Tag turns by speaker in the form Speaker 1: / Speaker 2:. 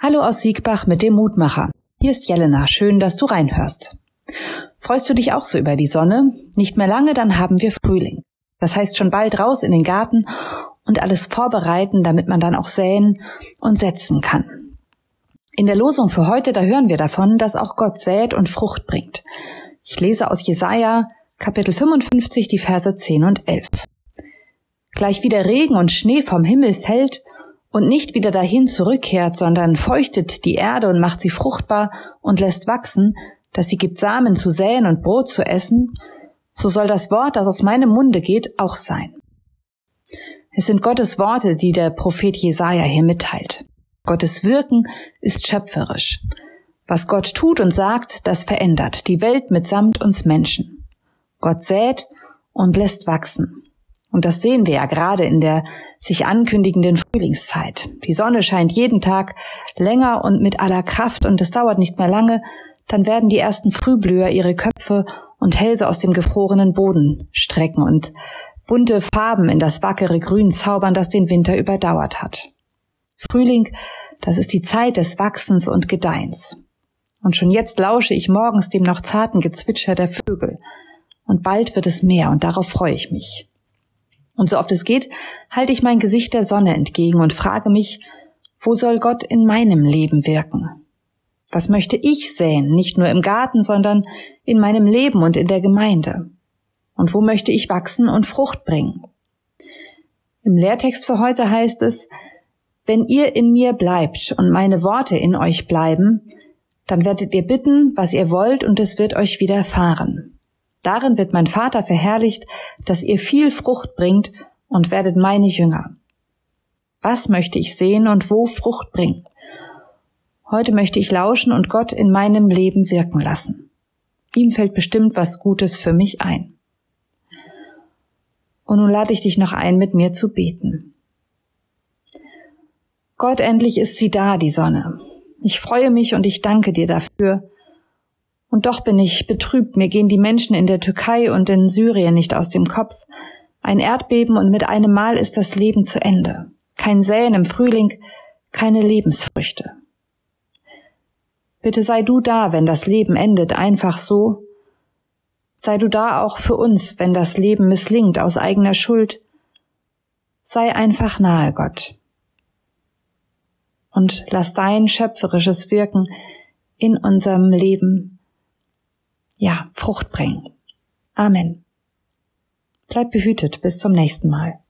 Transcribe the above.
Speaker 1: Hallo aus Siegbach mit dem Mutmacher. Hier ist Jelena. Schön, dass du reinhörst. Freust du dich auch so über die Sonne? Nicht mehr lange, dann haben wir Frühling. Das heißt schon bald raus in den Garten und alles vorbereiten, damit man dann auch säen und setzen kann. In der Losung für heute, da hören wir davon, dass auch Gott sät und Frucht bringt. Ich lese aus Jesaja, Kapitel 55, die Verse 10 und 11. Gleich wie der Regen und Schnee vom Himmel fällt und nicht wieder dahin zurückkehrt, sondern feuchtet die Erde und macht sie fruchtbar und lässt wachsen, dass sie gibt Samen zu säen und Brot zu essen, so soll das Wort, das aus meinem Munde geht, auch sein. Es sind Gottes Worte, die der Prophet Jesaja hier mitteilt. Gottes Wirken ist schöpferisch. Was Gott tut und sagt, das verändert die Welt mitsamt uns Menschen. Gott sät und lässt wachsen. Und das sehen wir ja gerade in der sich ankündigenden Frühlingszeit. Die Sonne scheint jeden Tag länger und mit aller Kraft und es dauert nicht mehr lange, dann werden die ersten Frühblüher ihre Köpfe und Hälse aus dem gefrorenen Boden strecken und bunte Farben in das wackere Grün zaubern, das den Winter überdauert hat. Frühling, das ist die Zeit des Wachsens und Gedeihens. Und schon jetzt lausche ich morgens dem noch zarten Gezwitscher der Vögel. Und bald wird es mehr und darauf freue ich mich. Und so oft es geht, halte ich mein Gesicht der Sonne entgegen und frage mich, wo soll Gott in meinem Leben wirken? Was möchte ich säen, nicht nur im Garten, sondern in meinem Leben und in der Gemeinde? Und wo möchte ich wachsen und Frucht bringen? Im Lehrtext für heute heißt es, wenn ihr in mir bleibt und meine Worte in euch bleiben, dann werdet ihr bitten, was ihr wollt, und es wird euch widerfahren. Darin wird mein Vater verherrlicht, dass ihr viel Frucht bringt und werdet meine Jünger. Was möchte ich sehen und wo Frucht bringen? Heute möchte ich lauschen und Gott in meinem Leben wirken lassen. Ihm fällt bestimmt was Gutes für mich ein. Und nun lade ich dich noch ein, mit mir zu beten. Gott, endlich ist sie da, die Sonne. Ich freue mich und ich danke dir dafür, und doch bin ich betrübt, mir gehen die Menschen in der Türkei und in Syrien nicht aus dem Kopf. Ein Erdbeben und mit einem Mal ist das Leben zu Ende. Kein Säen im Frühling, keine Lebensfrüchte. Bitte sei du da, wenn das Leben endet, einfach so. Sei du da auch für uns, wenn das Leben misslingt aus eigener Schuld. Sei einfach nahe, Gott. Und lass dein schöpferisches Wirken in unserem Leben ja, Frucht bringen. Amen. Bleib behütet bis zum nächsten Mal.